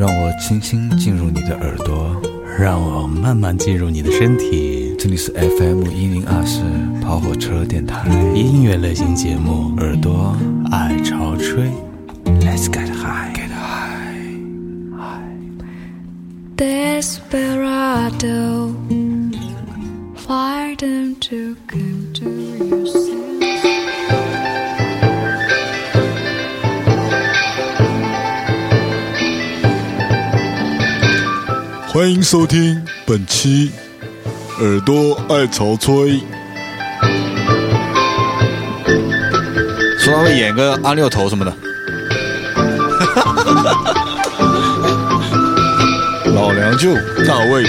让我轻轻进入你的耳朵，让我慢慢进入你的身体。这里是 FM 一零二四跑火车电台音乐类型节目，耳朵爱潮吹。Let's get high, get high, Desperado, find them to come to yourself. 欢迎收听本期《耳朵爱潮吹》。说他会演个阿六头什么的，老梁舅大卫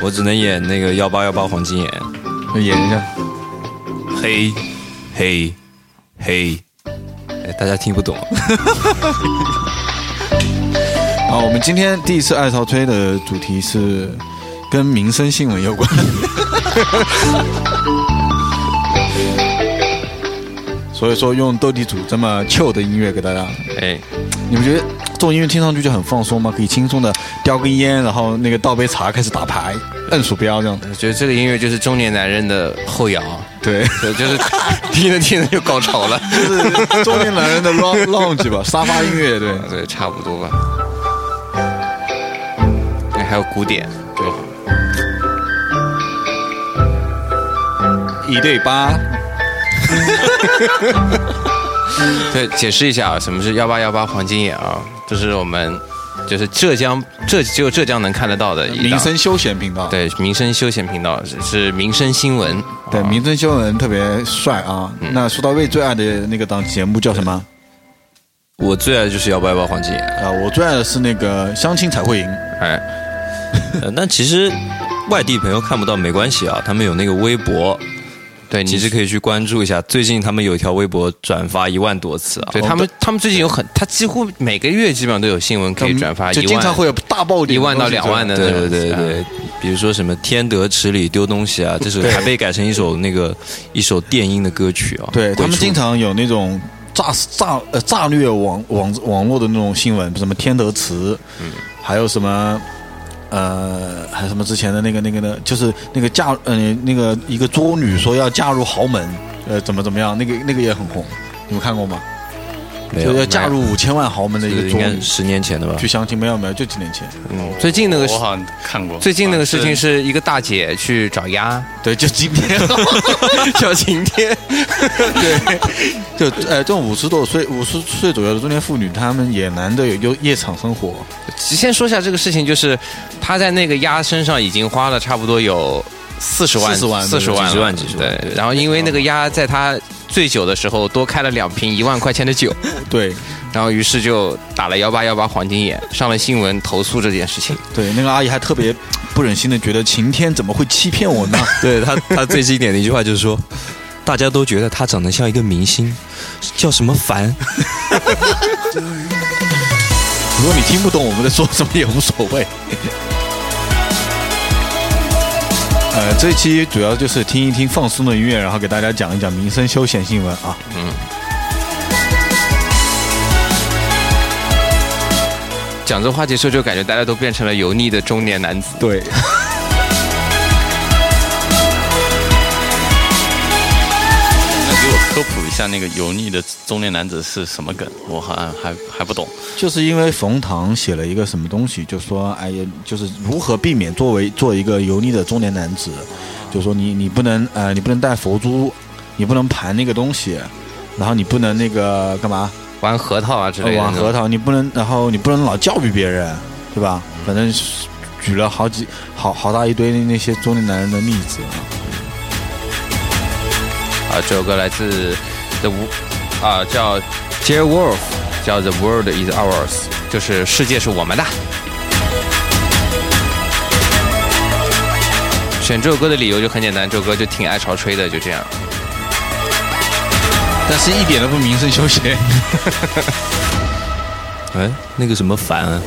我只能演那个幺八幺八黄金眼，演一下。嘿，嘿，嘿，哎，大家听不懂，啊，我们今天第一次爱潮吹的主题是跟民生新闻有关。所以说用斗地主这么 chill 的音乐给大家，哎，你们觉得这种音乐听上去就很放松吗？可以轻松的叼根烟，然后那个倒杯茶开始打牌，摁鼠标这样。我觉得这个音乐就是中年男人的后摇，对，就是听着听着就高潮了，就是中年男人的 lounge 吧，沙发音乐，对。对，差不多吧。哎，还有古典，对，一对八，对，解释一下啊，什么是幺八幺八黄金眼啊？这是我们就是浙江浙只有浙江能看得到的民生休闲频道。对民生休闲频道是是民生新闻，对，啊民生新闻特别帅啊。那说到魏最爱的那个档节目叫什么？我最爱的就是幺八幺八黄金眼。啊，我最爱的是那个相亲才会赢。哎，呃，那其实外地朋友看不到没关系啊，他们有那个微博，对，你其实可以去关注一下。最近他们有一条微博转发一万多次啊，对他们，他们最近有很，他几乎每个月基本上都有新闻可以转发一万，就经常会有大爆点，一万到两万的那种。对对对对，比如说什么天德池里丢东西啊，这首还被改成一首那个一首电音的歌曲啊。对他们经常有那种炸炸呃炸裂网网网络的那种新闻，什么天德池，嗯还有什么。呃，还什么之前的那个那个呢？就是那个嫁呃那个一个作女说要嫁入豪门，呃怎么怎么样？那个那个也很红，你们看过吗？没有就要嫁入五千万豪门的一个应该，十年前的吧去？相亲没有没有，就几年前。嗯，最近那个我好像看过。最近那个事情是一个大姐去找鸭，对，就今天，叫晴天，对，就呃，这种五十多岁、五十岁左右的中年妇女，她们也难得有有夜场生活。先说一下这个事情，就是她在那个鸭身上已经花了差不多有四十万、40万四十万了、几十万几十万对，然后因为那个鸭在她醉酒的时候多开了两瓶一万块钱的酒，对然后于是就打了幺八幺八黄金眼，上了新闻投诉这件事情。对，那个阿姨还特别不忍心的觉得晴天怎么会欺骗我呢？对她，她最经典的一句话就是说，大家都觉得他长得像一个明星，叫什么凡。如果你听不懂我们在说什么也无所谓。呃，这一期主要就是听一听放松的音乐，然后给大家讲一讲民生休闲新闻啊。嗯 讲这话题的时候，就感觉大家都变成了油腻的中年男子。对，科普一下，那个油腻的中年男子是什么梗？我好像还还不懂。就是因为冯唐写了一个什么东西，就说哎呀，就是如何避免作为做一个油腻的中年男子，就说你你不能呃你不能戴佛珠，你不能盘那个东西，然后你不能那个干嘛玩核桃啊之类的，玩核。桃，你不能然后你不能老教育别人，对吧？反正举了好几好好大一堆那些中年男人的例子。啊，这首歌来自 The 啊叫 J Wolf，叫 The World Is Ours，就是世界是我们的。选这首歌的理由就很简单，这首歌就挺爱潮吹的，就这样。但是一点都不民生休闲。哎，那个什么凡、啊，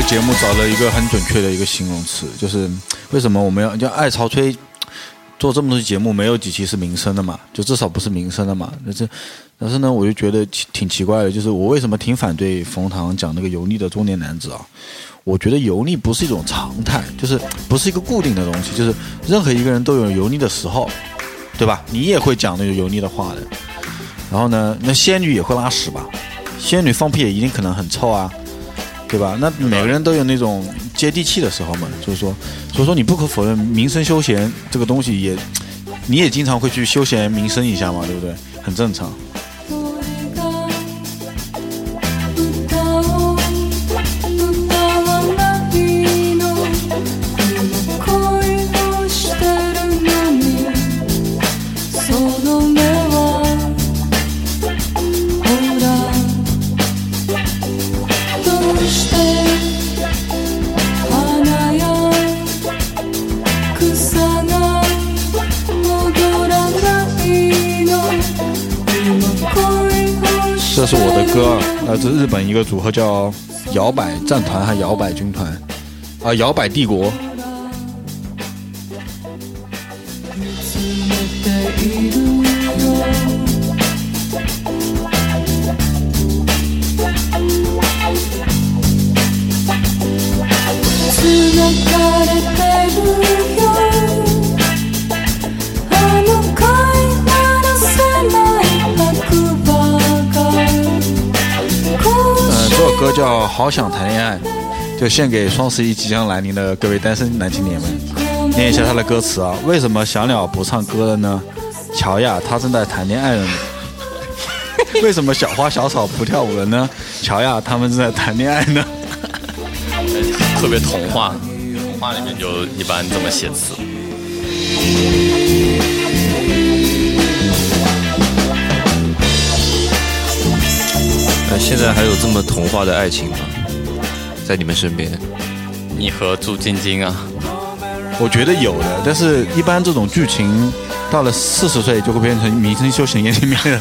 个节目找了一个很准确的一个形容词，就是为什么我们要叫爱潮吹做这么多节目，没有几期是民生的嘛？就至少不是民生的嘛？但是，但是呢，我就觉得挺奇怪的，就是我为什么挺反对冯唐讲那个油腻的中年男子啊？我觉得油腻不是一种常态，就是不是一个固定的东西，就是任何一个人都有油腻的时候，对吧？你也会讲那个油腻的话的。然后呢，那仙女也会拉屎吧？仙女放屁也一定可能很臭啊，对吧？那每个人都有那种接地气的时候嘛，就是说，所以说你不可否认，民生休闲这个东西也，你也经常会去休闲民生一下嘛，对不对？很正常。来自日本一个组合叫摇摆战团还摇摆军团，啊，摇摆帝国。叫《好想谈恋爱》，就献给双十一即将来临的各位单身男青年们。念一下他的歌词啊，为什么小鸟不唱歌了呢？瞧呀，它正在谈恋爱了呢。为什么小花小草不跳舞了呢？瞧呀，他们正在谈恋爱呢。特别童话，童话里面就一般这么写词。那现在还有这么童话的爱情吗？在你们身边？你和朱晶晶啊，我觉得有的，但是一般这种剧情到了四十岁就会变成民生休闲里面的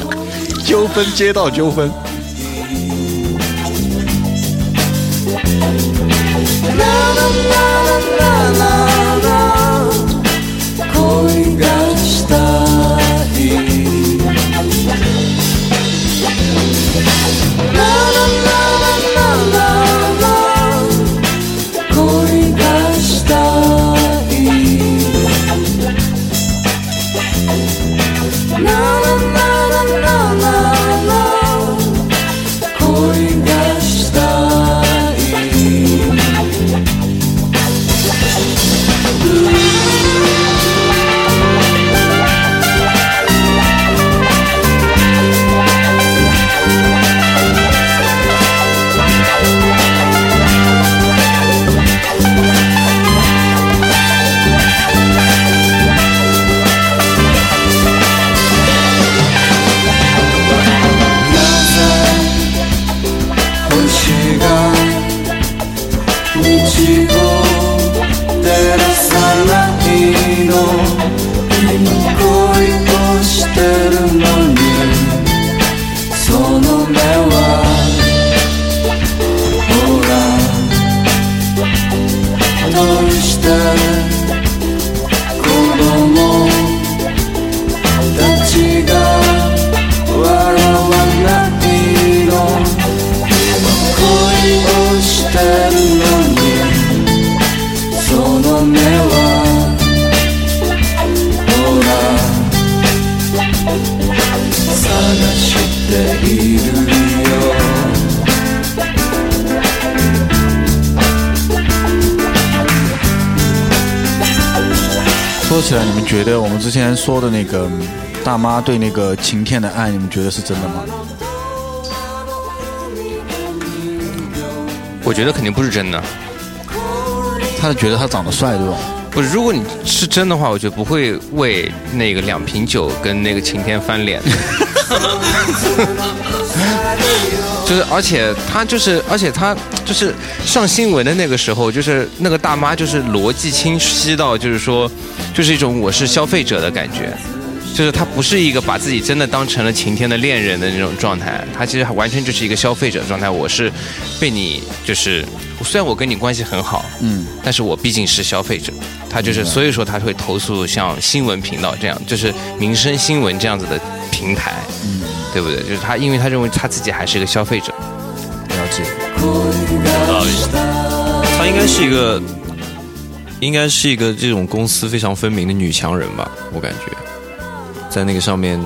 纠纷，街道纠纷。我之前说的那个大妈对那个晴天的爱，你们觉得是真的吗？我觉得肯定不是真的。他是觉得他长得帅，对吧？不是，如果你是真的话，我觉得不会为那个两瓶酒跟那个晴天翻脸。就是，而且他就是，而且他就是上新闻的那个时候，就是那个大妈就是逻辑清晰到，就是说，就是一种我是消费者的感觉。就是他不是一个把自己真的当成了晴天的恋人的那种状态，他其实完全就是一个消费者状态。我是被你就是虽然我跟你关系很好，嗯，但是我毕竟是消费者，他就是所以说他会投诉像新闻频道这样，就是民生新闻这样子的平台，嗯，对不对？就是他，因为他认为他自己还是一个消费者，了解。他应该是一个，应该是一个这种公司非常分明的女强人吧，我感觉，在那个上面，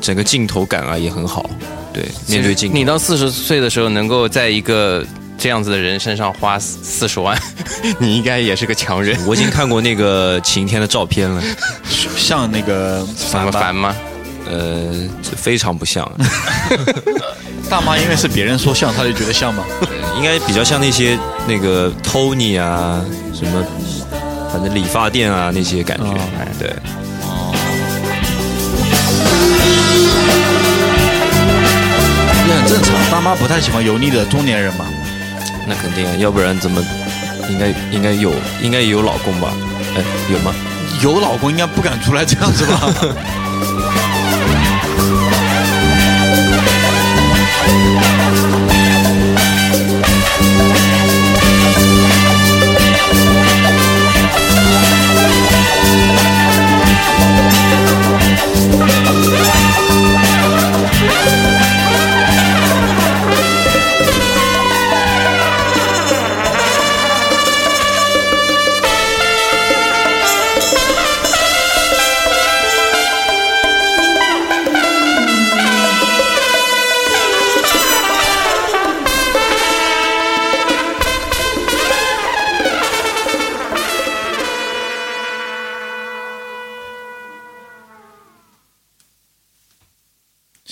整个镜头感啊也很好，对，面对镜头，你到四十岁的时候，能够在一个这样子的人身上花四十万，你应该也是个强人。我已经看过那个晴天的照片了，像那个凡么吧烦吗？呃，非常不像，大妈，因为是别人说像，她就觉得像吗？应该比较像那些那个 Tony 啊，什么，反正理发店啊那些感觉，哎，对。也很正常，大妈不太喜欢油腻的中年人嘛。那肯定啊，要不然怎么应该应该有应该也有老公吧？哎，有吗？有老公应该不敢出来这样子吧？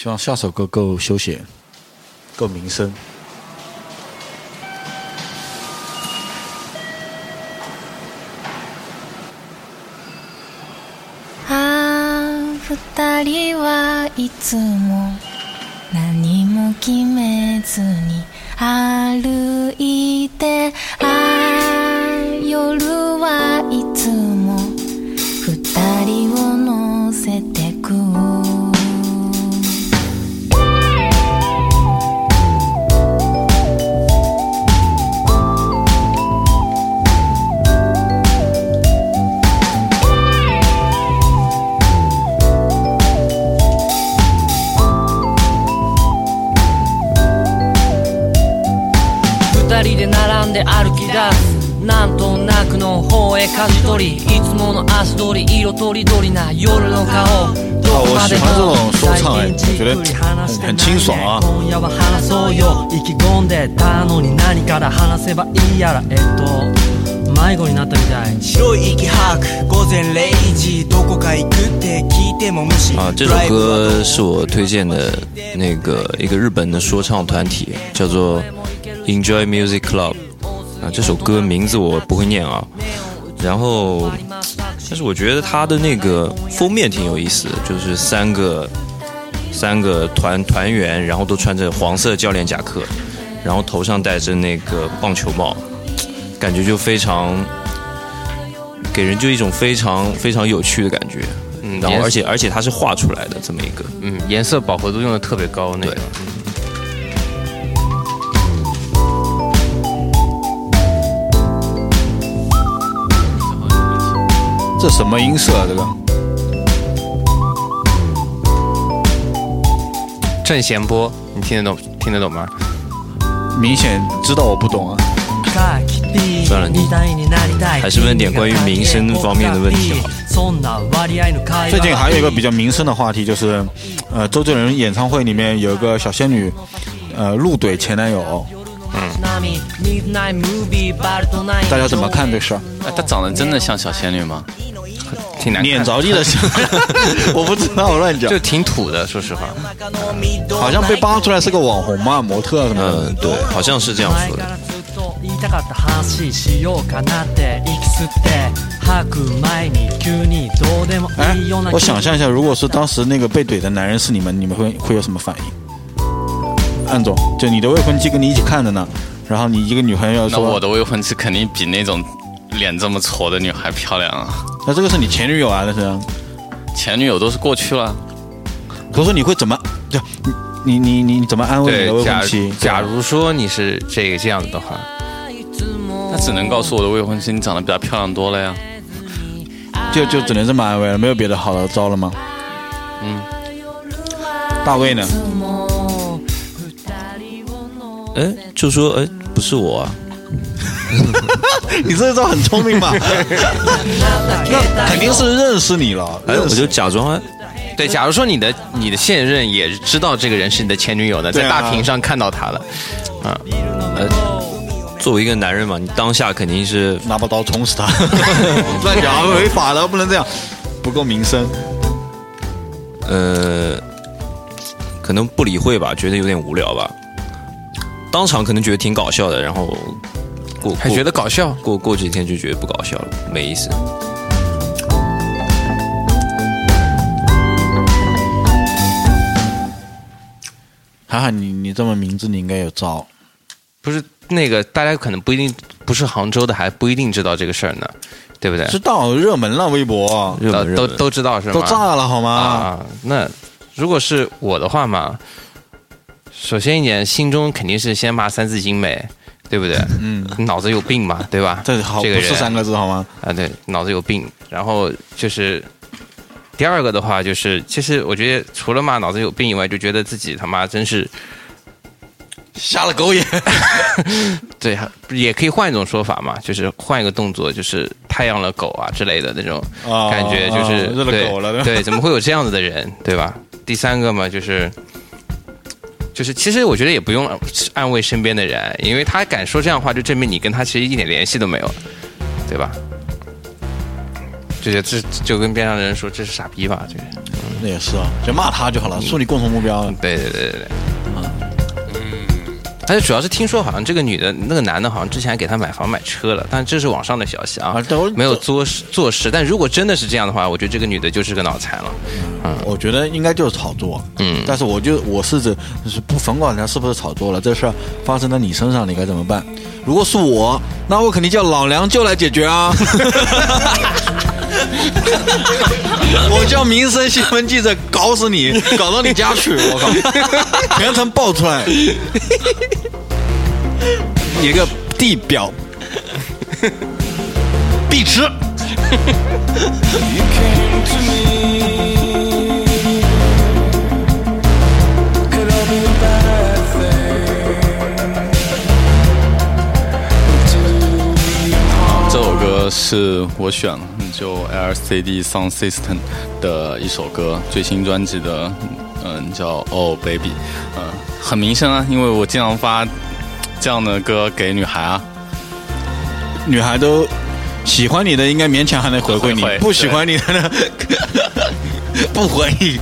希望下首歌够休闲，够民生。あ二人はいつも何も決めずに歩いてあいやらえっと迷子になったみたい白い息吐く午前0時どこか行くって聞いても無視啊，这首歌是我推荐的那个一个日本的说唱团体，叫做 Enjoy Music Club。啊，这首歌名字我不会念啊。然后，但是我觉得它的那个封面挺有意思的，就是三个 三个团团员，然后都穿着黄色教练夹克，然后头上戴着那个棒球帽，感觉就非常给人就一种非常非常有趣的感觉。嗯然后而且而且它是画出来的这么一个，嗯，颜色饱和度用的特别高，那个对这什么音色啊？这个正弦波，你听得懂听得懂吗？明显知道我不懂啊。算了，你还是问点关于民生方面的问题好了。最近还有一个比较民生的话题，就是，呃，周杰伦演唱会里面有一个小仙女，呃，怒怼前男友，嗯大家怎么看这事儿？哎，她长得真的像小仙女吗？挺难看撵着地的像，我不知道，我乱讲就。挺土的，说实话。好像被扒出来是个网红嘛，模特什么的。嗯，对，好像是这样说的。言いたかった話しようかなって息吸って吐く前に急にどうでも哎いいような，我想象一下，如果是当时那个被怼的男人是你们，你们会会有什么反应？安总，就你的未婚妻跟你一起看着呢，然后你一个女朋友那说，我的未婚妻肯定比那种 脸这么矬的女孩漂亮啊！那这个是你前女友啊，那是。前女友都是过去了，可是你会怎么？就你你你你怎么安慰你的未对，假婚妻？假如说你是这个这样子的话，那只能告诉我的未婚妻，你长得比她漂亮多了呀。就就只能这么安慰了，没有别的好的招了吗？嗯，大卫呢？哎，就说哎，不是我啊，你这招很聪明吧？那肯定是认识你了，哎，我就假装。哎，对，假如说你的你的现任也知道这个人是你的前女友的，对啊。在大屏上看到他了，啊，呃，作为一个男人嘛，你当下肯定是拿把刀捅死他，乱讲违法的，不能这样，不够名声。呃，可能不理会吧，觉得有点无聊吧。当场可能觉得挺搞笑的，然后过还觉得搞笑。过过几天就觉得不搞笑了，没意思。涵涵，你你这么名字，你应该有招。不是那个，大家可能不一定不是杭州的，还不一定知道这个事儿呢，对不对？知道热门了，微博热都门都都知道是吗？都炸了好吗？啊，那如果是我的话嘛，首先一点，心中肯定是先骂三字经美，对不对？嗯，脑子有病嘛，对吧？这好这个人不是三个字好吗？啊，对，脑子有病。然后就是第二个的话，就是其实我觉得除了骂脑子有病以外，就觉得自己他妈真是瞎了狗眼。对，也可以换一种说法嘛，就是换一个动作，就是太阳了狗啊之类的那种啊感觉，就是、对对，怎么会有这样子的人，对吧？第三个嘛，就是。就是，其实我觉得也不用安慰身边的人，因为他敢说这样的话，就证明你跟他其实一点联系都没有，对吧？就是这就跟边上的人说这是傻逼吧，这个。那也是啊，就骂他就好了，树立共同目标。对对对对对，嗯，而且主要是听说好像这个女的那个男的好像之前还给她买房买车了，但这是网上的消息啊啊都，没有做实坐实。但如果真的是这样的话，我觉得这个女的就是个脑残了。嗯我觉得应该就是炒作，嗯但是我就我是指就是不甭管他是不是炒作了，这事儿发生在你身上，你该怎么办？如果是我，那我肯定叫老梁就来解决啊！我叫民生新闻记者搞死你，搞到你家去！我靠，全程爆出来，你个地表必吃。You came to 就 LCD Sound System 的一首歌，最新专辑的，嗯，叫 Oh Baby，嗯，很民生啊，因为我经常发这样的歌给女孩啊，女孩都喜欢你的，应该勉强还能回馈你不喜欢你的呢，不回你。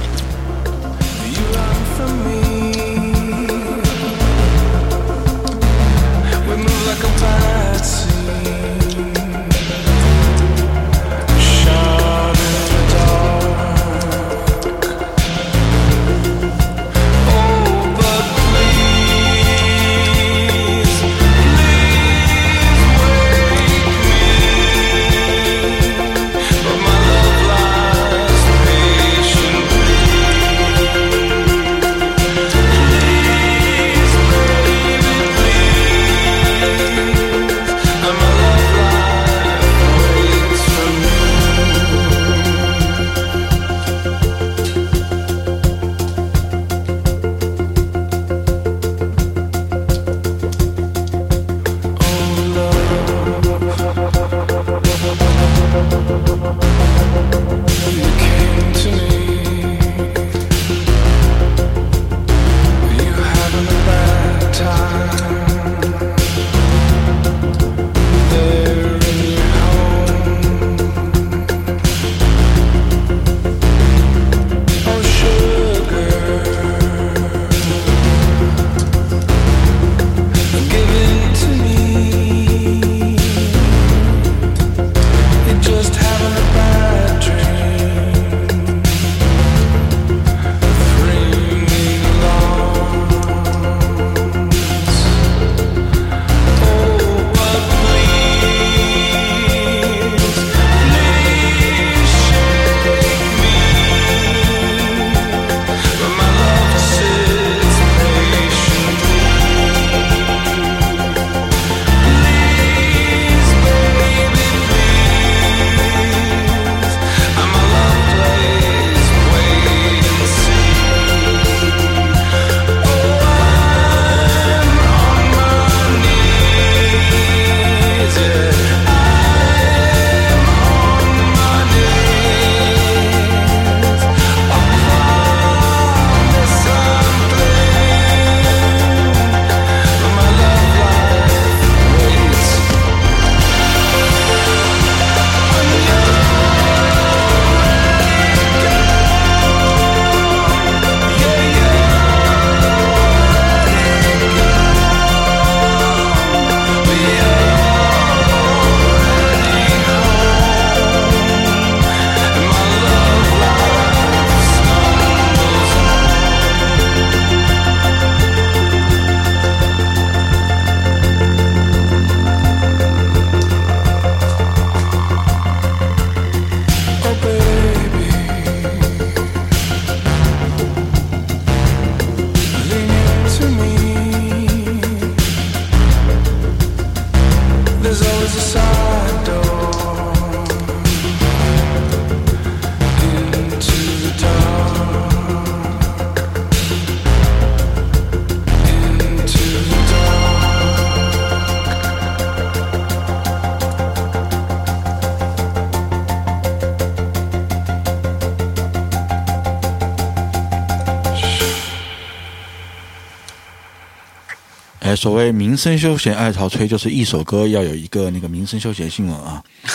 哎，所谓民生休闲爱潮吹，就是一首歌要有一个那个民生休闲新闻啊。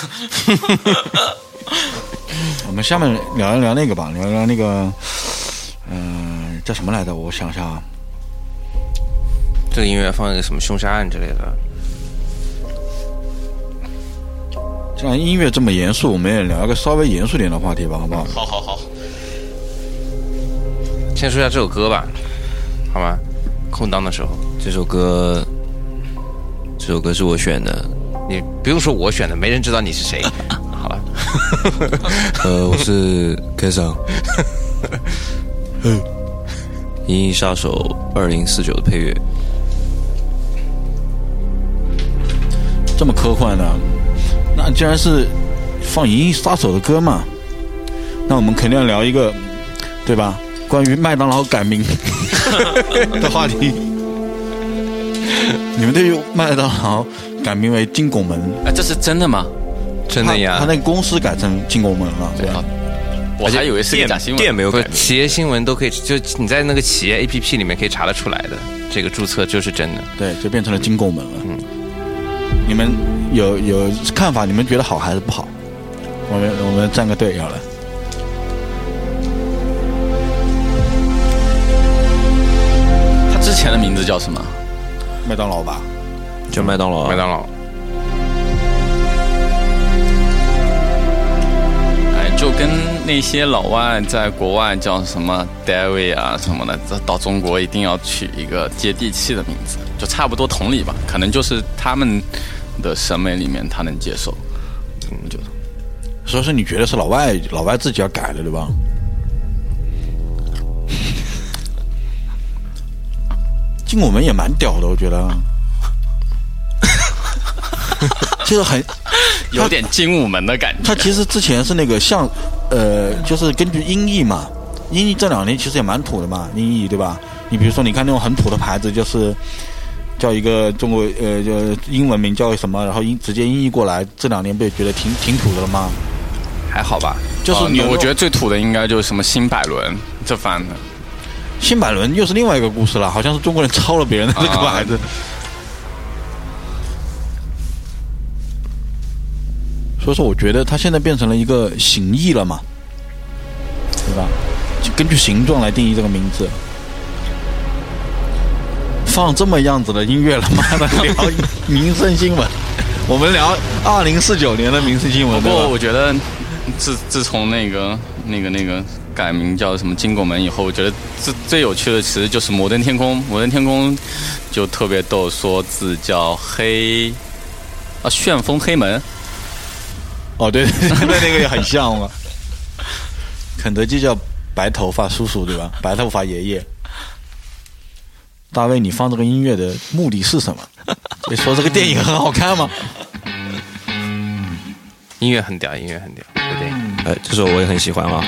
我们下面聊一聊那个吧，聊一聊那个，嗯、叫什么来着？我想想啊，这个音乐放一个什么凶杀案之类的，既然音乐这么严肃，我们也聊一个稍微严肃点的话题吧，好不好？好好好，先说一下这首歌吧，好吗？空档的时候，这首歌，这首歌是我选的。你不用说我选的，没人知道你是谁。好了，呃，我是 K 桑，《银翼杀手二零四九》的配乐。这么科幻的，那既然是放《银翼杀手》的歌嘛，那我们肯定要聊一个，对吧？关于麦当劳改名 的话题。你们对于麦当劳改名为金拱门，啊，这是真的吗？真的呀他他那个公司改成金拱门了，对吧？我还以为是个假新闻。店没有改名，企业新闻都可以，就你在那个企业 APP 里面可以查得出来的，这个注册就是真的。对，就变成了金拱门了。嗯，你们有有看法？你们觉得好还是不好？我们我们站个队要了。他之前的名字叫什么？麦当劳吧，就麦当劳啊。麦当劳，哎，就跟那些老外在国外叫什么 David 啊什么的，到中国一定要取一个接地气的名字，就差不多同理吧。可能就是他们的审美里面他能接受，嗯，就所以说你觉得是老外老外自己要改了，对吧？金拱门也蛮屌的，我觉得。就是很 有点精武门的感觉。他其实之前是那个像，呃，就是根据音译嘛，音译这两年其实也蛮土的嘛，音译对吧？你比如说，你看那种很土的牌子，就是叫一个中国呃，就英文名叫什么，然后音直接音译过来，这两年不也觉得挺挺土的了吗？还好吧？就是你、哦我觉得最土的应该就是什么新百伦这番的，新百伦又是另外一个故事了，好像是中国人抄了别人的这个牌子。所以说，我觉得它现在变成了一个形意了嘛，对吧？就根据形状来定义这个名字。放这么样子的音乐了，妈的 聊民生新闻，我们聊二零四九年的民生新闻，不过？我觉得自自从那个那个那个改名叫什么金拱门以后，我觉得最最有趣的其实就是摩登天空。摩登天空就特别逗，说字叫黑啊旋风黑门，哦，对对对，那那个也很像嘛。肯德基叫白头发叔叔对吧？白头发爷爷。大卫，你放这个音乐的目的是什么？你说这个电影很好看吗？音乐很屌，音乐很屌，对不对？哎，这首我也很喜欢啊。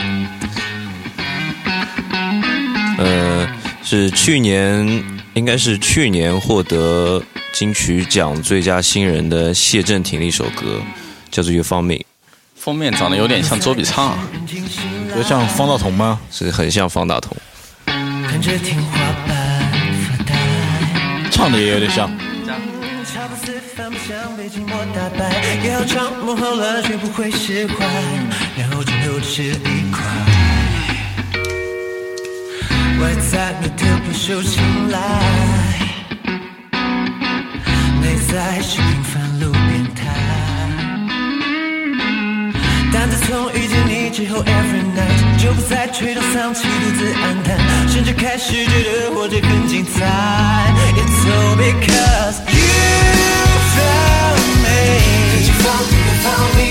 呃，是去年，应该是去年获得金曲奖最佳新人的谢震廷的一首歌，叫做《You Found Me》，封面长得有点像周笔畅，就像方大同吗？是很像方大同。看着天花板发呆。唱的也有点像。外在没的不受青睐，内在是平凡路边摊。但自从遇见你之后，every night 就不再垂头丧气、独自黯淡，甚至开始觉得活着更精彩。It's all because you found me. You found me, you found me,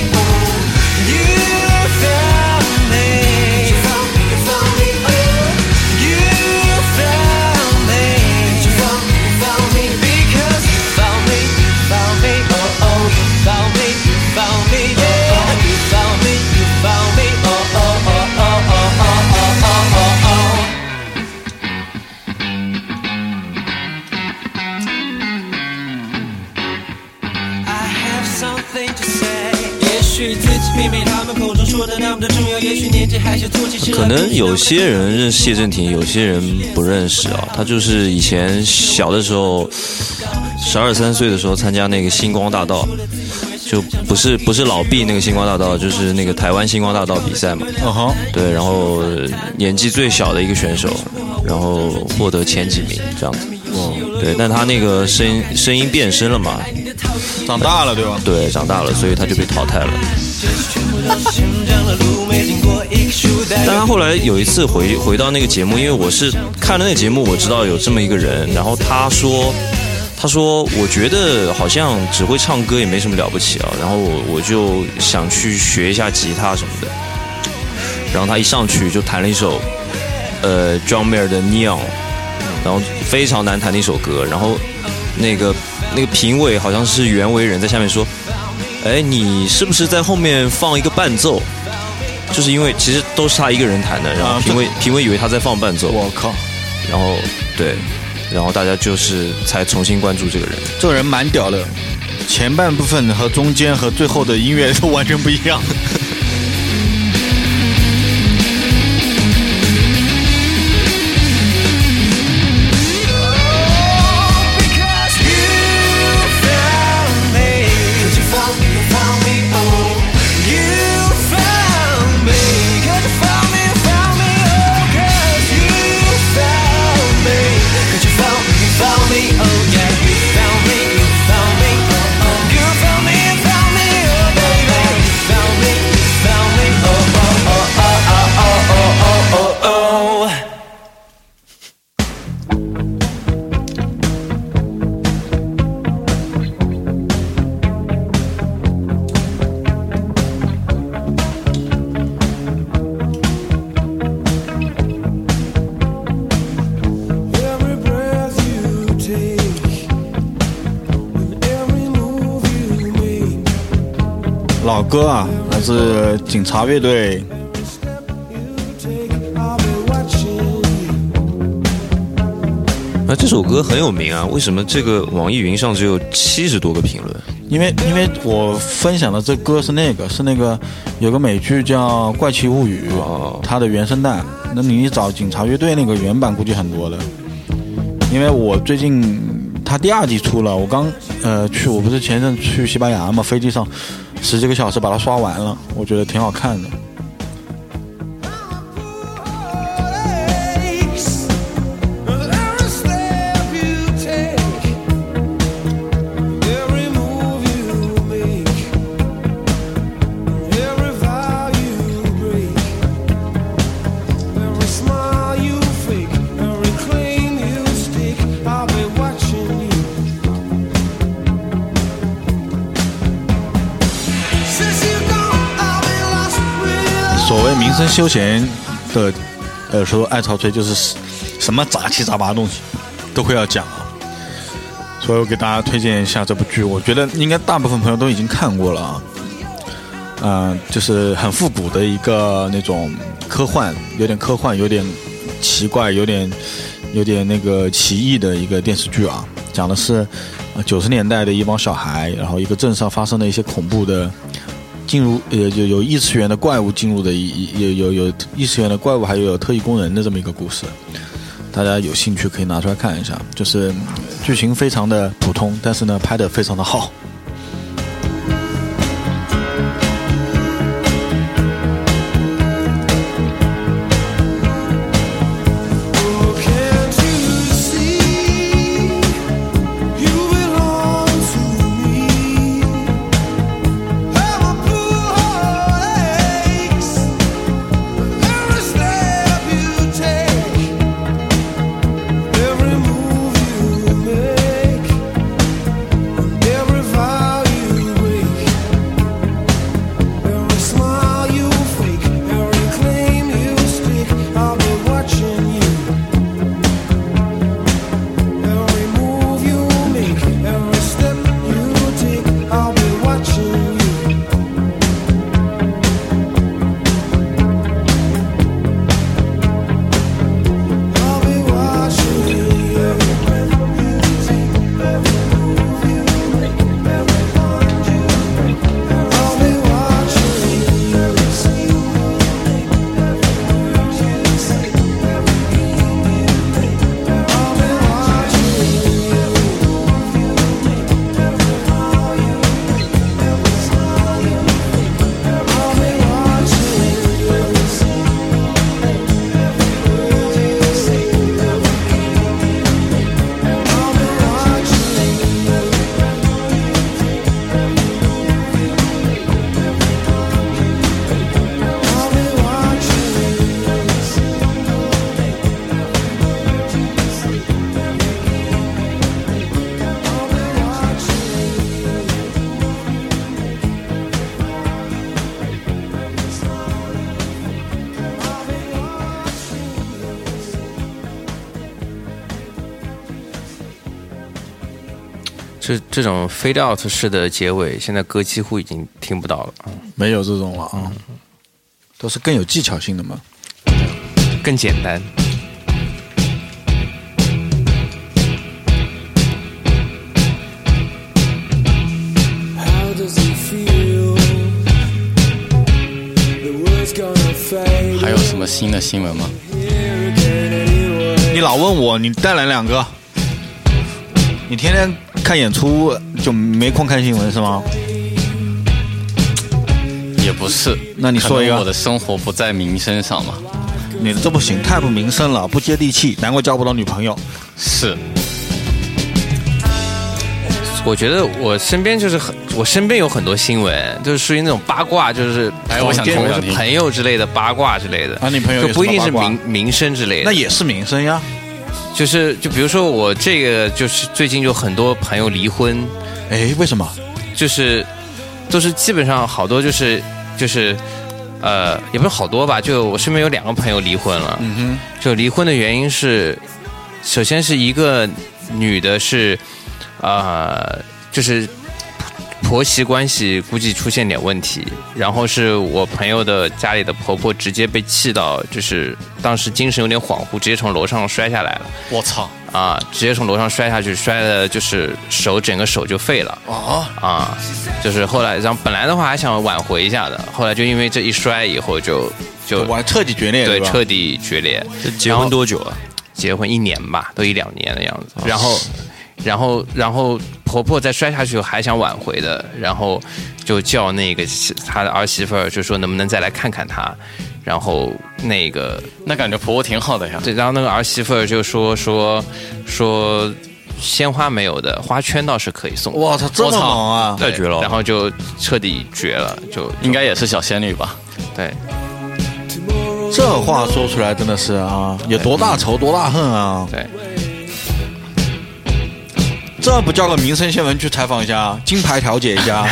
可能有些人认识谢震廷，有些人不认识啊。他就是以前小的时候，十二三岁的时候参加那个星光大道，就不是不是老毕那个星光大道，就是那个台湾星光大道比赛嘛。嗯哼，对，然后年纪最小的一个选手，然后获得前几名这样子。对，但他那个声音声音变声了嘛，长大了对吧？对，长大了，所以他就被淘汰了。但他后来有一次回回到那个节目，因为我是看了那个节目，我知道有这么一个人，然后他说，他说我觉得好像只会唱歌也没什么了不起啊，然后我我就想去学一下吉他什么的，然后他一上去就弹了一首呃 John Mayer 的 Neon，然后非常难弹的一首歌，然后那个那个评委好像是袁惟仁在下面说。哎，你是不是在后面放一个伴奏？就是因为其实都是他一个人弹的，然后评委评委以为他在放伴奏。我靠！然后对，然后大家就是才重新关注这个人。这个人蛮屌的，前半部分和中间和最后的音乐都完全不一样。警察乐队。那这首歌很有名啊，为什么这个网易云上只有七十多个评论？因为因为我分享的这歌是那个是那个有个美剧叫《怪奇物语》，它的原声带。那你找警察乐队那个原版估计很多的。因为我最近它第二季出了，我刚呃去，我不是前一阵去西班牙嘛，飞机上十几个小时把它刷完了，我觉得挺好看的。休闲的，呃，说爱潮吹就是什么杂七杂八的东西都会要讲啊。所以我给大家推荐一下这部剧，我觉得应该大部分朋友都已经看过了啊。嗯、就是很复古的一个那种科幻，有点科幻，有点奇怪，有点有点那个奇异的一个电视剧啊，讲的是九十年代的一帮小孩，然后一个镇上发生的一些恐怖的进入呃有有异次元的怪物进入的一一有有有异次元的怪物，还有有特异功能的这么一个故事。大家有兴趣可以拿出来看一下，就是剧情非常的普通，但是呢拍的非常的好。这这种 fade out 式的结尾，现在歌几乎已经听不到了，嗯没有这种了啊，都是更有技巧性的嘛。更简单。还有什么新的新闻吗.你老问我，你带来两个，你天天看演出就没空看新闻是吗？也不是，那你说一个我的生活不在民生上嘛。你这不行，太不民生了，不接地气，难怪交不到女朋友。是，我觉得我身边就是很，我身边有很多新闻，就是属于那种八卦，就是哎我想听坊间我想听朋友之类的八卦之类的。啊，你朋友就不一定是民民生之类的，那也是民生呀。就是就比如说我这个就是最近就很多朋友离婚，哎，为什么？就是都是基本上好多就是就是呃也不是好多吧，就我身边有两个朋友离婚了，嗯哼，就离婚的原因是，首先是一个女的是呃就是婆媳关系估计出现点问题，然后是我朋友的家里的婆婆直接被气到，就是当时精神有点恍惚，直接从楼上摔下来了。我操！啊，直接从楼上摔下去，摔的就是手整个手就废了。哦，啊，就是后来，然后本来的话还想挽回一下的，后来就因为这一摔以后就就我彻底决裂，吧对彻底决裂。这结婚多久啊？结婚一年吧，都一两年的样子。然后，然后，然后婆婆再摔下去还想挽回的，然后就叫那个她的儿媳妇儿，就说能不能再来看看她。然后那个那感觉婆婆挺好的呀。对，然后那个儿媳妇儿就说说说鲜花没有的，花圈倒是可以送。哇操，这么猛啊！太绝了然后就彻底绝了，就应该也是小仙女吧？对。这话说出来真的是啊，有多大仇多大恨啊！对，这不叫个民生新闻去采访一下，金牌调解一下？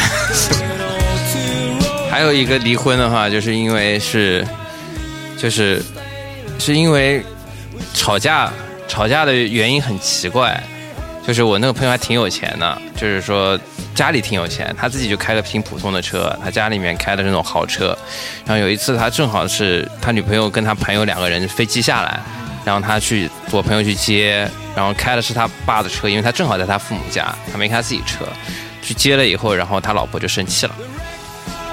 还有一个离婚的话，就是因为是，就是是因为吵架，吵架的原因很奇怪。就是我那个朋友还挺有钱的，就是说家里挺有钱，他自己就开个挺普通的车，他家里面开的那种豪车。然后有一次他正好是他女朋友跟他朋友两个人飞机下来，然后他去我朋友去接，然后开的是他爸的车，因为他正好在他父母家，他没开自己车，去接了以后，然后他老婆就生气了。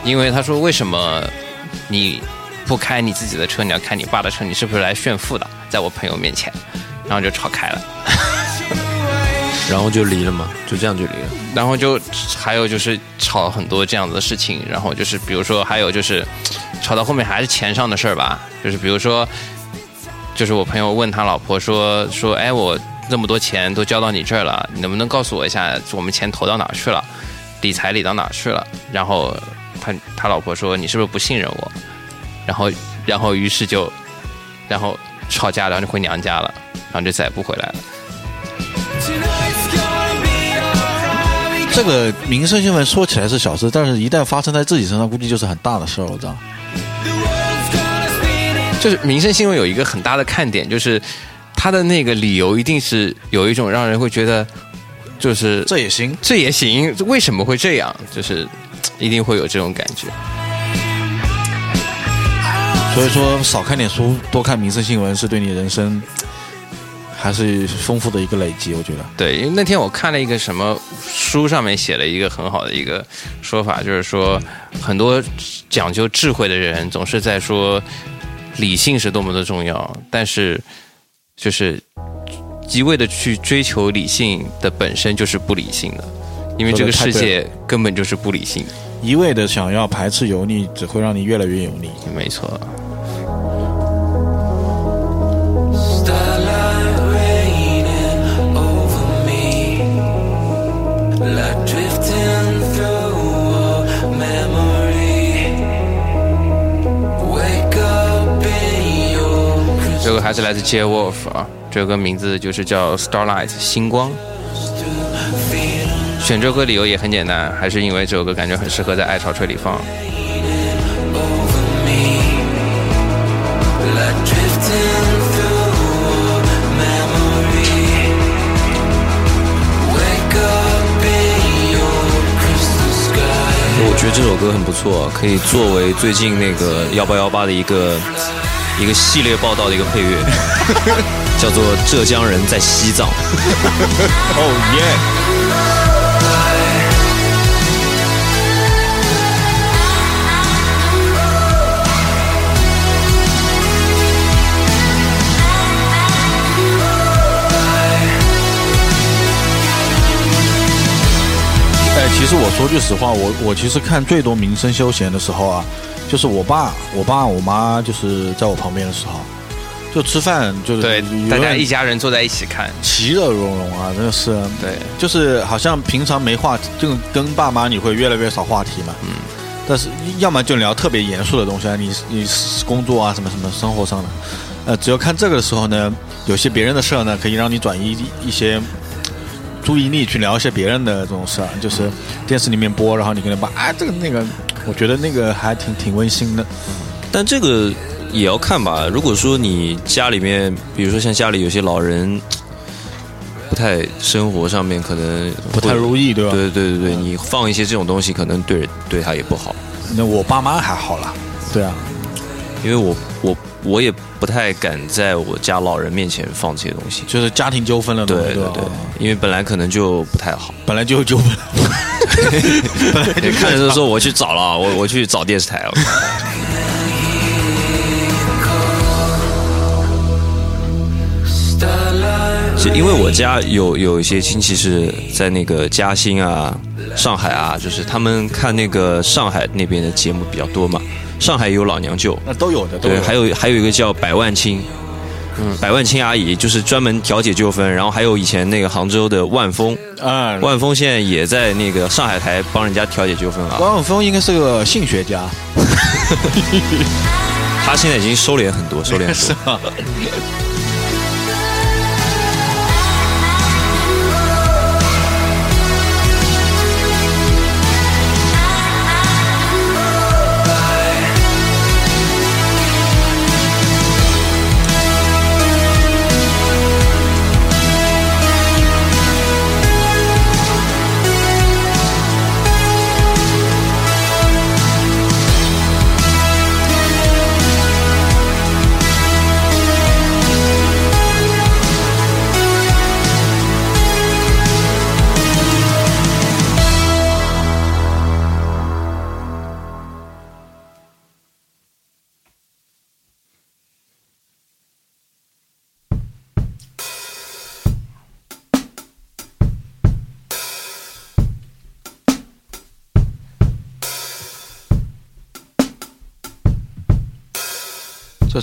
因为他说为什么你不开你自己的车，你要开你爸的车，你是不是来炫富的？在我朋友面前，然后就吵开了，然后就离了嘛，就这样就离了。然后就还有就是吵很多这样子的事情，然后就是比如说还有就是吵到后面还是钱上的事儿吧，就是比如说就是我朋友问他老婆说说哎我那么多钱都交到你这儿了，你能不能告诉我一下我们钱投到哪去了，理财理到哪去了？然后他他老婆说你是不是不信任我？然后然后于是就然后吵架，然后就回娘家了，然后就再也不回来了。这个民生新闻说起来是小事，但是一旦发生在自己身上，估计就是很大的事儿。我知道，就是民生新闻有一个很大的看点，就是他的那个理由一定是有一种让人会觉得，就是这也行，这也行，为什么会这样？就是一定会有这种感觉。所以说少看点书，多看民生新闻，是对你人生还是丰富的一个累积。我觉得，对，因为那天我看了一个什么书，上面写了一个很好的一个说法，就是说很多讲究智慧的人总是在说理性是多么的重要，但是就是一味的去追求理性的本身就是不理性的，因为这个世界根本就是不理性的。一味的想要排斥油腻，只会让你越来越油腻。没错。还是来自 J Wolf 啊，这首歌名字就是叫 Starlight 星光。选这首歌理由也很简单，还是因为这首歌感觉很适合在爱巢里放。我觉得这首歌很不错，可以作为最近那个幺八幺八的一个。一个系列报道的一个配乐，叫做《浙江人在西藏》。哦耶！哎，其实我说句实话，我我其实看最多民生休闲的时候啊，就是我爸、我爸、我妈，就是在我旁边的时候，就吃饭就是对大家一家人坐在一起看，其乐融融啊，真的是。对，就是好像平常没话，就跟爸妈你会越来越少话题嘛。嗯。但是要么就聊特别严肃的东西啊，你你工作啊什么什么生活上的，呃，只有看这个的时候呢，有些别人的事儿呢，可以让你转移一些注意力去聊一些别人的这种事儿，就是电视里面播，然后你跟他爸啊这个那个，我觉得那个还挺挺温馨的。但这个也要看吧。如果说你家里面，比如说像家里有些老人，不太生活上面可能不太如意，对吧？对对对对，你放一些这种东西，可能对对他也不好。那我爸妈还好啦，对啊，因为我我我也不太敢在我家老人面前放这些东西，就是家庭纠纷了，对对对对，因为本来可能就不太好。本来就有纠纷，本来就看着就说我去找了，我我去找电视台了。因为我家有有一些亲戚是在那个嘉兴啊、上海啊，就是他们看那个上海那边的节目比较多嘛。上海有老娘舅，那都有的，都对，有还有还有一个叫百万青，嗯，百万青阿姨就是专门调解纠纷，然后还有以前那个杭州的万峰，啊，万峰现在也在那个上海台帮人家调解纠纷啊。王永峰应该是个性学家，他现在已经收敛很多，收敛很多。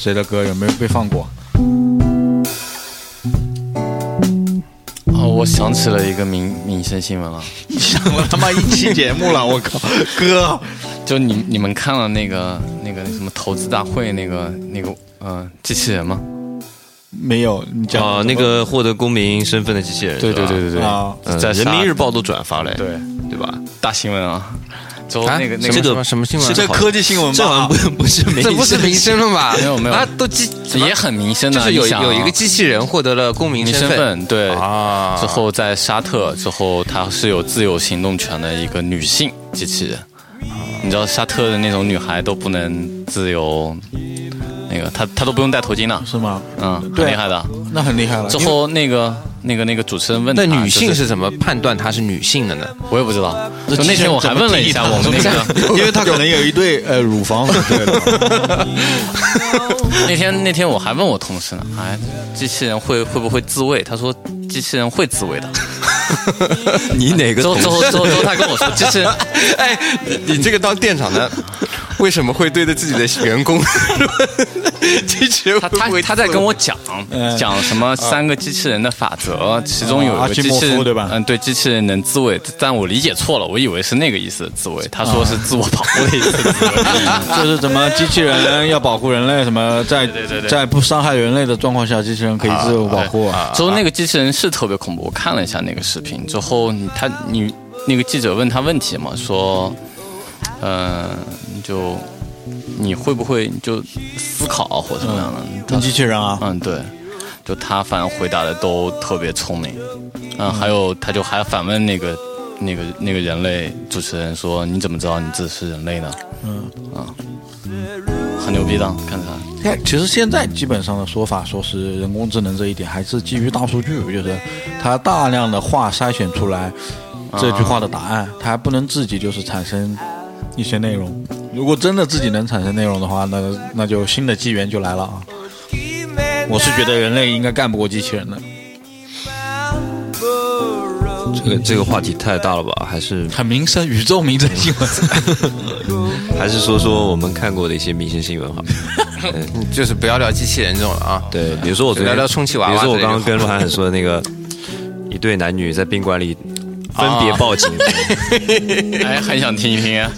谁的歌有没有被放过？哦，我想起了一个民民生新闻了，想了他妈一期节目了，我靠，哥，就你你们看了那个那个那什么投资大会那个那个呃机器人吗？没有，你讲。啊，那个获得公民身份的机器人，对对对对对，在人民日报都转发了，对。对吧？大新闻啊，啊？那个那个什么什么什么新闻？这科技新闻吧？这好像不不是民这不是民生了吧？没有没有。啊，都机也很民生的，就是有有一个机器人获得了公民民身份份，对。啊。之后在沙特之后，它是有自由行动权的一个女性机器人。你知道沙特的那种女孩都不能自由，那个他他都不用戴头巾了，是吗？嗯，很厉害的。那很厉害了。之后那个那个那个主持人问她，那女性是怎么判断她是女性的呢？我也不知道。就那天我还问了一下我们那个，因为他可能有一对呃乳房之类的。那天那天我还问我同事呢，哎，机器人会会不会自慰？他说机器人会自慰的。你哪个之后？之后之后之后他跟我说，机器人哎，你你这个当店长的，为什么会对着自己的员工机器人他他他在跟我讲嗯。讲什么三个机器人的法则，其中有一个机器人对吧？嗯，对，机器人能自卫，但我理解错了，我以为是那个意思自卫，他说是自我保护的意思。就是怎么机器人要保护人类，什么在 在不伤害人类的状况下，机器人可以自我保护。之后那个机器人是特别恐怖，我看了一下那个视频之后，他你那个记者问他问题嘛，说，呃，就你会不会就思考或者怎么样的？他跟机器人啊，嗯，对，就他反正回答的都特别聪明，嗯，还有他就还反问那个那个那个人类主持人说：“你怎么知道你自己是人类呢？”嗯。啊，很牛逼的，看着他。哎，其实现在基本上的说法，说是人工智能这一点还是基于大数据，就是它大量的话筛选出来这句话的答案，它还不能自己就是产生一些内容。如果真的自己能产生内容的话，那那就新的机缘就来了啊！我是觉得人类应该干不过机器人的，这个这个话题太大了吧？还是很民生，宇宙民生新闻。还是说说我们看过的一些民生新闻好？嗯，就是不要聊机器人这种了啊。对，比如说我昨天聊聊充气娃娃比如说我刚刚跟鹿晗很说的那个一对男女在宾馆里分别报警，哎，很想听一听啊。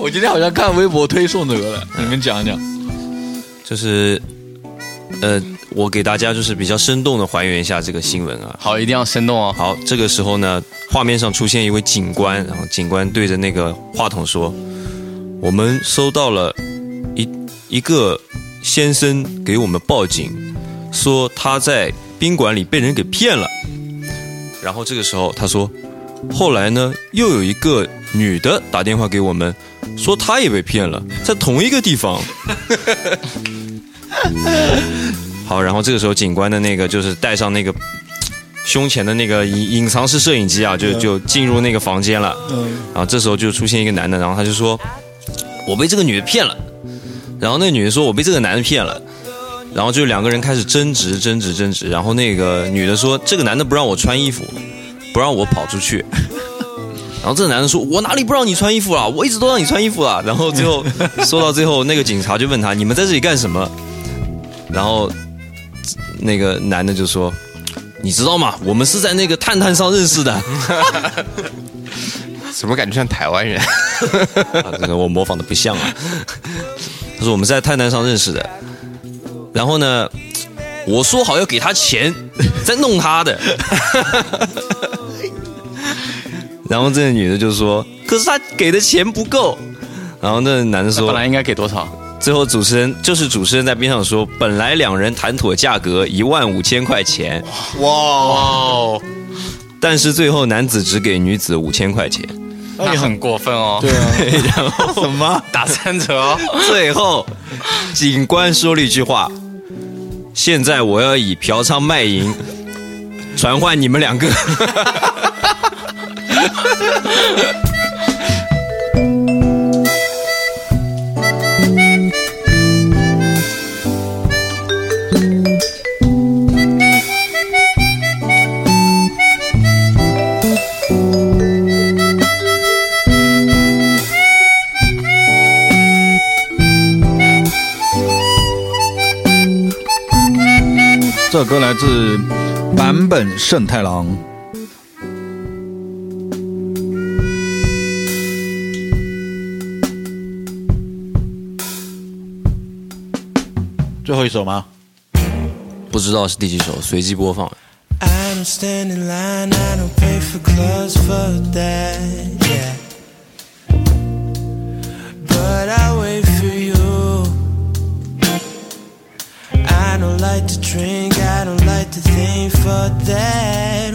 我今天好像看微博推送这个了，你们讲讲。就是呃，我给大家就是比较生动的还原一下这个新闻啊。好，一定要生动哦。好，这个时候呢，画面上出现一位警官，然后警官对着那个话筒说：“我们收到了一一个先生给我们报警，说他在宾馆里被人给骗了。”然后这个时候他说：“后来呢，又有一个女的打电话给我们，说他也被骗了，在同一个地方。”好，然后这个时候警官的那个就是带上那个胸前的那个隐隐藏式摄影机啊，就就进入那个房间了。嗯然后这时候就出现一个男的，然后他就说：“我被这个女的骗了。”然后那女的说：“我被这个男的骗了。”然后就两个人开始争执，争执，争执。然后那个女的说：“这个男的不让我穿衣服，不让我跑出去。”然后这个男的说：“我哪里不让你穿衣服了？我一直都让你穿衣服了。”然后最后说到最后，那个警察就问他：“你们在这里干什么？”然后那个男的就说：“你知道吗？我们是在那个探探上认识的。怎么感觉像台湾人？啊这个我模仿的不像啊。他说我们是在探探上认识的，然后呢，我说好要给他钱，再弄他的。然后这个女的就说：“可是他给的钱不够。”然后那男的说：“本来应该给多少？”最后主持人就是主持人在边上说：“本来两人谈妥价格一万五千块钱，哇，哦，但是最后男子只给女子五千块钱。那很过分哦。对啊，然后什么？打三折哦。最后，警官说了一句话：“现在我要以嫖娼卖淫传唤你们两个。这歌来自坂本胜太郎。后一首吗？”不知道是第几首，随机播放。 I don't stand in line, I don't pay for clothes for that, yeah. But I wait for you. I don't like to drink, I don't like to think for that.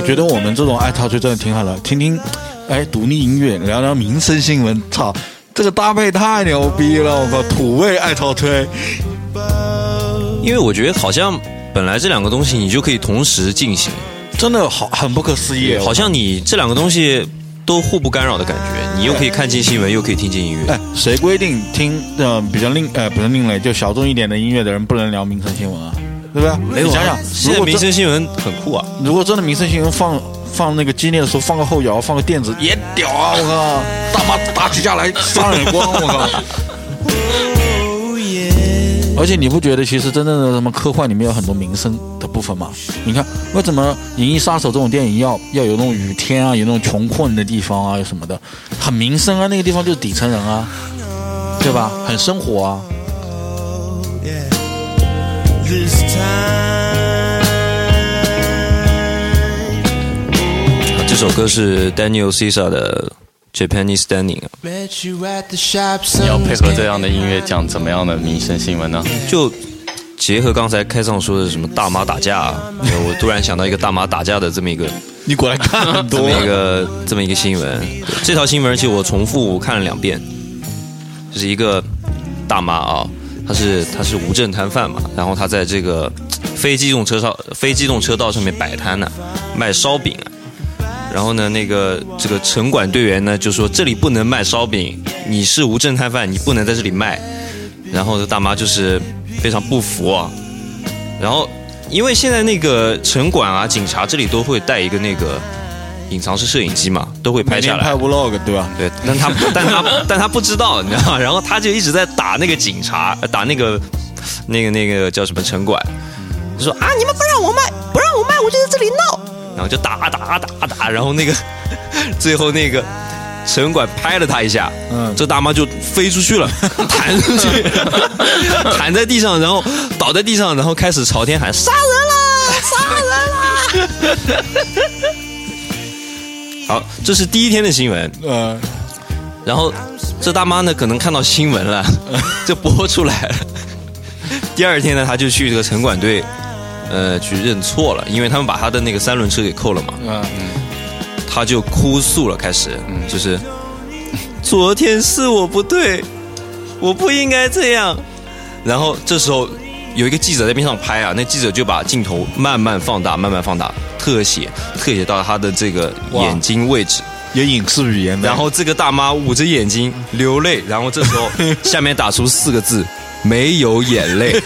我觉得我们这种爱陶醉真的挺好的，听听，哎，独立音乐，聊聊民生新闻，操，这个搭配太牛逼了！我靠，土味爱陶吹，因为我觉得好像本来这两个东西你就可以同时进行，真的好很不可思议，好像你这两个东西都互不干扰的感觉，你又可以看进新闻，又可以听进音乐。哎，谁规定听呃比较另呃不是另类就小众一点的音乐的人不能聊民生新闻啊？对不对？没有啊你想想，现在民如果真生新闻很酷啊，如果真的民生新闻放放那个激烈的时候，放个后摇，放个电子也屌啊！我靠，大妈打起架来扇耳光，我靠！Oh. 而且你不觉得其实真正的什么科幻里面有很多民生的部分吗？你看为什么《银翼杀手》这种电影要要有那种雨天啊，有那种穷困的地方啊，有什么的，很民生啊，那个地方就是底层人啊，对吧？很生活啊。This time. 这首歌是 Daniel Caesar 的 Japanese Standing 你要配合这样的音乐讲怎么样的民生新闻呢？就结合刚才开上说的什么大妈打架、啊，我突然想到一个大妈打架的这么一个 你过来看很多这么一个这么一个新闻。这条新闻，其实我重复看了两遍，就是一个大妈啊，他是他是无证摊贩嘛，然后他在这个非机动车道非机动车道上面摆摊呢，卖烧饼。然后呢，那个这个城管队员呢就说这里不能卖烧饼，你是无证摊贩，你不能在这里卖。然后这大妈就是非常不服啊。然后因为现在那个城管啊、警察这里都会带一个那个隐藏式摄影机嘛，都会拍下来拍。vlog 对吧？对，但他 但他但他不知道，你知道吗？然后他就一直在打那个警察，呃打那个那个那个叫什么城管，就说啊你们不让我卖，不让我卖，我就在这里闹，然后就打打打打，然后那个 最后那个城管拍了他一下，嗯这大妈就飞出去了，弹出去，弹在地上，然后倒在地上，然后开始朝天喊杀人啦，杀人啦。好，这是第一天的新闻。呃，然后这大妈呢，可能看到新闻了，就播出来了。第二天呢，她就去这个城管队，呃，去认错了，因为他们把她的那个三轮车给扣了嘛。嗯她就哭诉了，开始，就是昨天是我不对，我不应该这样。然后这时候有一个记者在边上拍啊，那记者就把镜头慢慢放大，慢慢放大，特写，特写到他的这个眼睛位置。有影视语言的，然后这个大妈捂着眼睛流泪，然后这时候 下面打出四个字：没有眼泪。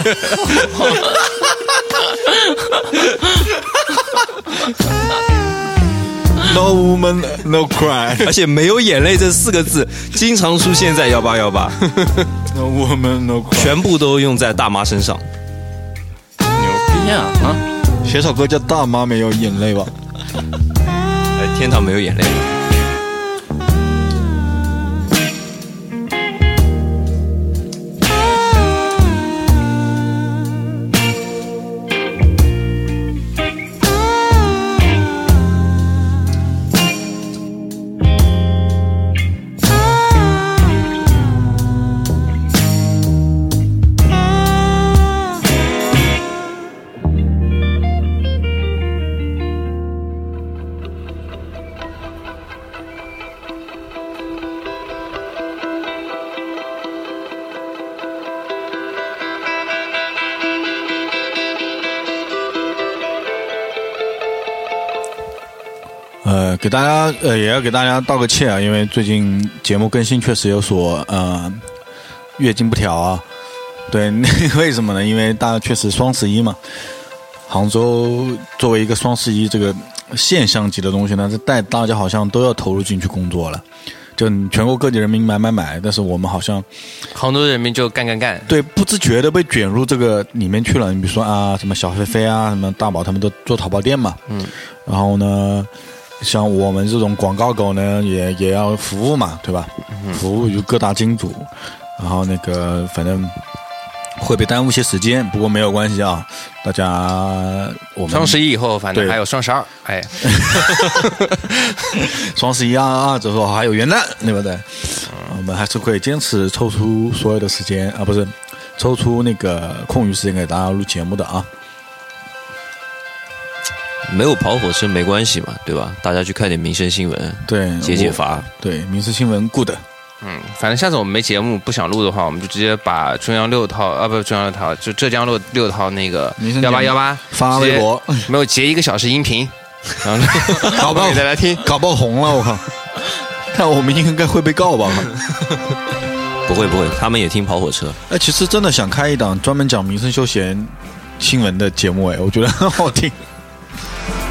no woman no cry，而且“没有眼泪”这四个字经常出现在幺八幺八，no woman no cry。全部都用在大妈身上。天啊啊！写首歌叫《大妈没有眼泪》吧？哎，天堂没有眼泪。给大家呃也要给大家道个歉啊，因为最近节目更新确实有所呃月经不调啊。对，那 为什么呢？因为大家确实双十一嘛，杭州作为一个双十一这个现象级的东西呢，这带大家好像都要投入进去工作了。就全国各地人民买买买，但是我们好像杭州人民就干干干。对不自觉的被卷入这个里面去了。你比如说啊，什么小飞飞啊，什么大宝他们都做淘宝店嘛，嗯，然后呢，像我们这种广告狗呢，也也要服务嘛，对吧？服务于各大金主，然后那个反正会被耽误些时间，不过没有关系啊，大家我们双十一以后，反正还有双十二，哎，双十一啊啊，之后还有元旦，对不对？我们还是会坚持抽出所有的时间啊，不是抽出那个空余时间给大家录节目的啊。没有跑火车没关系嘛，对吧？大家去看点民生新闻，对，解解乏。对，民生新闻 good。嗯，反正下次我们没节目不想录的话，我们就直接把中央六套啊，不是中央六套，就浙江六六套那个民生幺八幺八发微博，没有截一个小时音频，然后搞不好给大家听。搞爆红了，我靠！但我们应该会被告吧？不会不会，他们也听跑火车。哎，其实真的想开一档专门讲民生休闲新闻的节目，哎，我觉得很好听。Bye.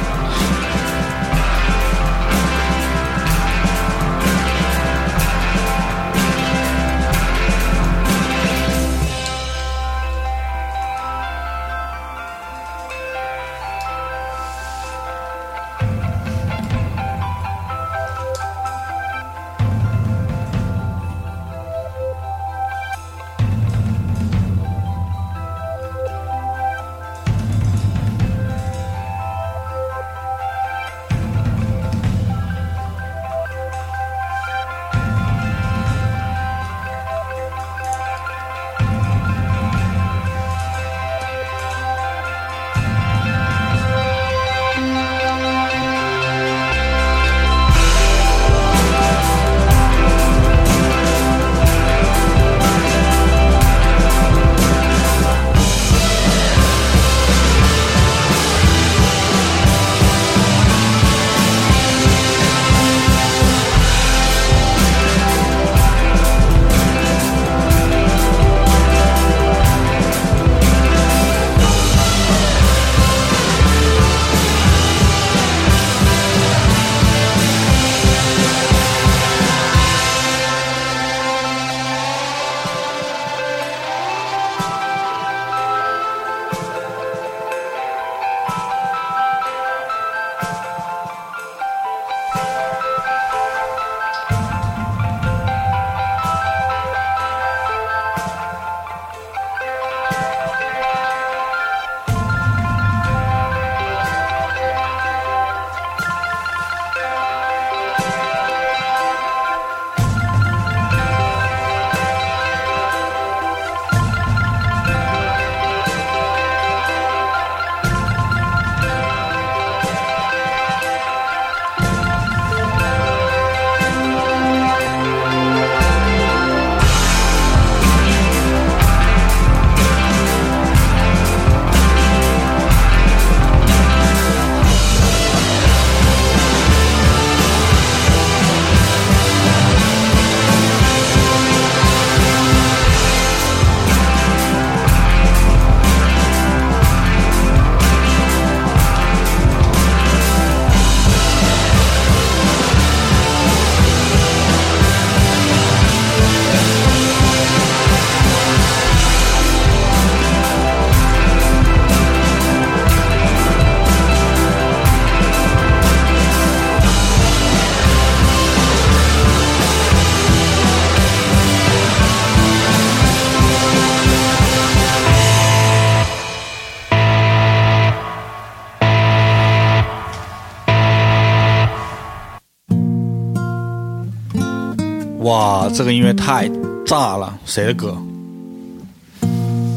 哇，这个音乐太炸了！谁的歌？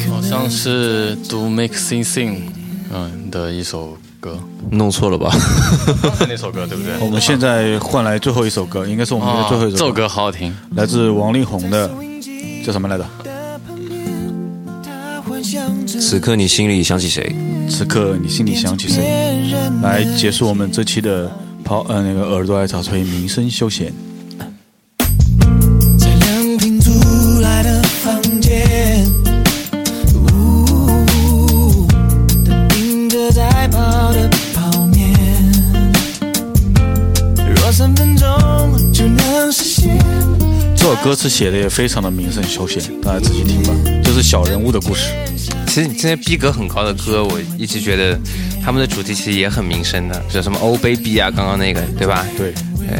好像是 Do Make Sing Sing，嗯的一首歌，弄错了吧？是那首歌对不对？我们现在换来最后一首歌，应该是我们的最后一首哦这首歌好好听，来自王力宏的，叫什么来着？此刻你心里想起谁？此刻你心里想起谁？来结束我们这期的跑呃那个耳朵爱草吹民生休闲。歌词写的也非常的民生休闲，大家仔细听吧，就是小人物的故事。其实你这些逼格很高的歌，我一直觉得他们的主题其实也很民生的，像什么 Oh Baby 啊，刚刚那个对吧？对，对，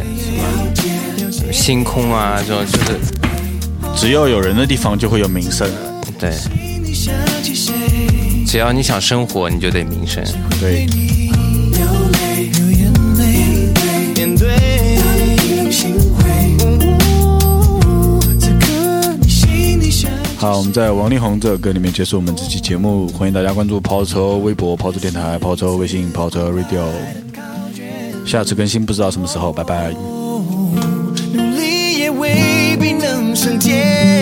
什么星空啊，这种就是只要有人的地方就会有民生。对？只要你想生活，你就得民生。对，好，我们在王力宏这首歌里面结束我们这期节目，欢迎大家关注跑车微博、跑车电台、跑车微信、跑车 Radio。下次更新不知道什么时候，拜拜。努力也未必能升天。